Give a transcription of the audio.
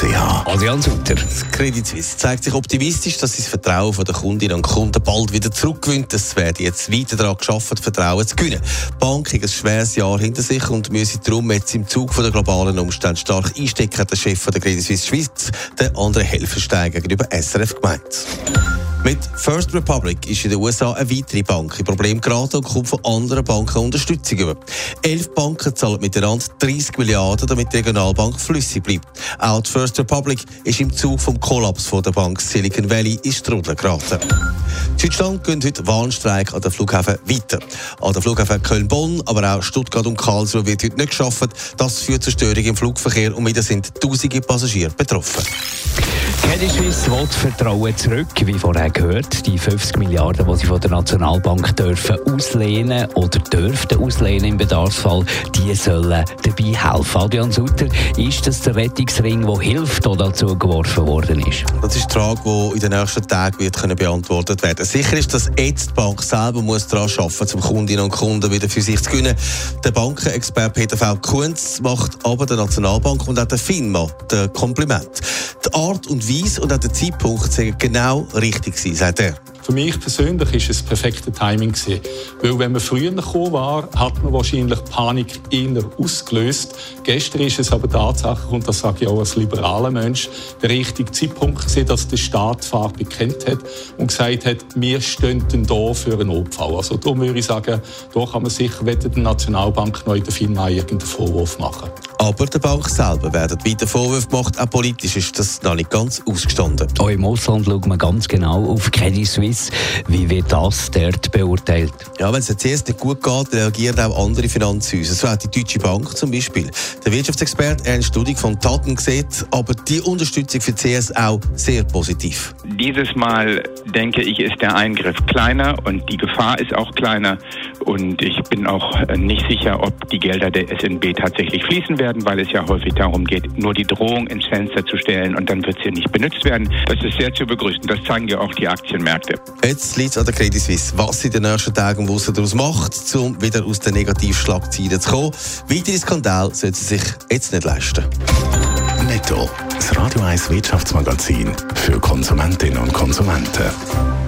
Adrian Sutter. Credit Suisse zeigt sich optimistisch, dass das Vertrauen der Kundinnen und Kunden bald wieder zurückgewinnt. Es wird jetzt weiter daran geschafft, Vertrauen zu gewinnen. Die Bank hat ein schweres Jahr hinter sich und müsse darum jetzt im Zug der globalen Umstände stark einstecken, der Chef der Credit Suisse Schweiz, der andere Helferstein gegenüber SRF gemeint. Mit First Republic ist in den USA eine weitere Bank in Problem geraten und kommt von anderen Banken Unterstützung über. Elf Banken zahlen miteinander 30 Milliarden, damit die Regionalbank flüssig bleibt. Auch die First Republic ist im Zug vom Kollaps von der Bank Silicon Valley in Strudel geraten. Deutschland gehen heute Warnstreik an den Flughafen weiter. An den Flughafen Köln-Bonn, aber auch Stuttgart und Karlsruhe wird heute nicht geschafft. Das führt zu Störungen im Flugverkehr und wieder sind tausende Passagiere betroffen. Credit Suisse will Vertrauen zurück, wie vorher gehört. Die 50 Milliarden, die sie von der Nationalbank dürfen auslehnen oder dürften auslehnen im Bedarfsfall, die sollen dabei helfen. Adrian Sutter, ist das der Rettungsring, der hilft oder dazu geworfen worden ist? Das ist die Frage, die in den nächsten Tagen wird können beantwortet werden Sicher ist, dass jetzt die Bank selber muss daran arbeiten um Kundinnen und Kunden wieder für sich zu gewinnen. Der Bankenexperte Peter V. Kunz macht aber der Nationalbank und auch der FINMA den Kompliment. Die Art und Weise und auch der Zeitpunkt sind genau richtig gewesen, sagt er. Für mich persönlich ist es das perfekte Timing gewesen. Weil wenn man früher gekommen war, hat man wahrscheinlich Panik eher ausgelöst. Gestern ist es aber tatsächlich, und das sage ich auch als liberaler Mensch, der richtige Zeitpunkt gewesen, dass der Staat Farbe bekennt hat und gesagt hat, wir stehen da für einen Notfall. Also darum würde ich sagen, da kann man sicher der Nationalbank noch der FINMA irgendeinen Vorwurf machen. Aber der Bank selber werden weiter Vorwürfe gemacht. Auch politisch ist das noch nicht ganz ausgestanden. Auch im Ausland schaut man ganz genau auf Credit Suisse. Wie wird das dort beurteilt? Ja, wenn es der CS nicht gut geht, reagieren auch andere Finanzhäuser. So hat die Deutsche Bank zum Beispiel. Der Wirtschaftsexperte Ernst Studig von Taten sieht aber die Unterstützung für CS auch sehr positiv. Dieses Mal denke ich, ist der Eingriff kleiner und die Gefahr ist auch kleiner. Und ich bin auch nicht sicher, ob die Gelder der SNB tatsächlich fließen werden, weil es ja häufig darum geht, nur die Drohung ins Fenster zu stellen und dann wird sie nicht benutzt werden. Das ist sehr zu begrüßen. Das zeigen ja auch die Aktienmärkte. Jetzt liegt es an der Credit Suisse, was sie in den nächsten Tagen und Wochen daraus macht, um wieder aus den Negativschlagzeilen zu kommen. Weitere Skandal sollte sie sich jetzt nicht leisten. Netto, das Radio 1 Wirtschaftsmagazin für Konsumentinnen und Konsumenten.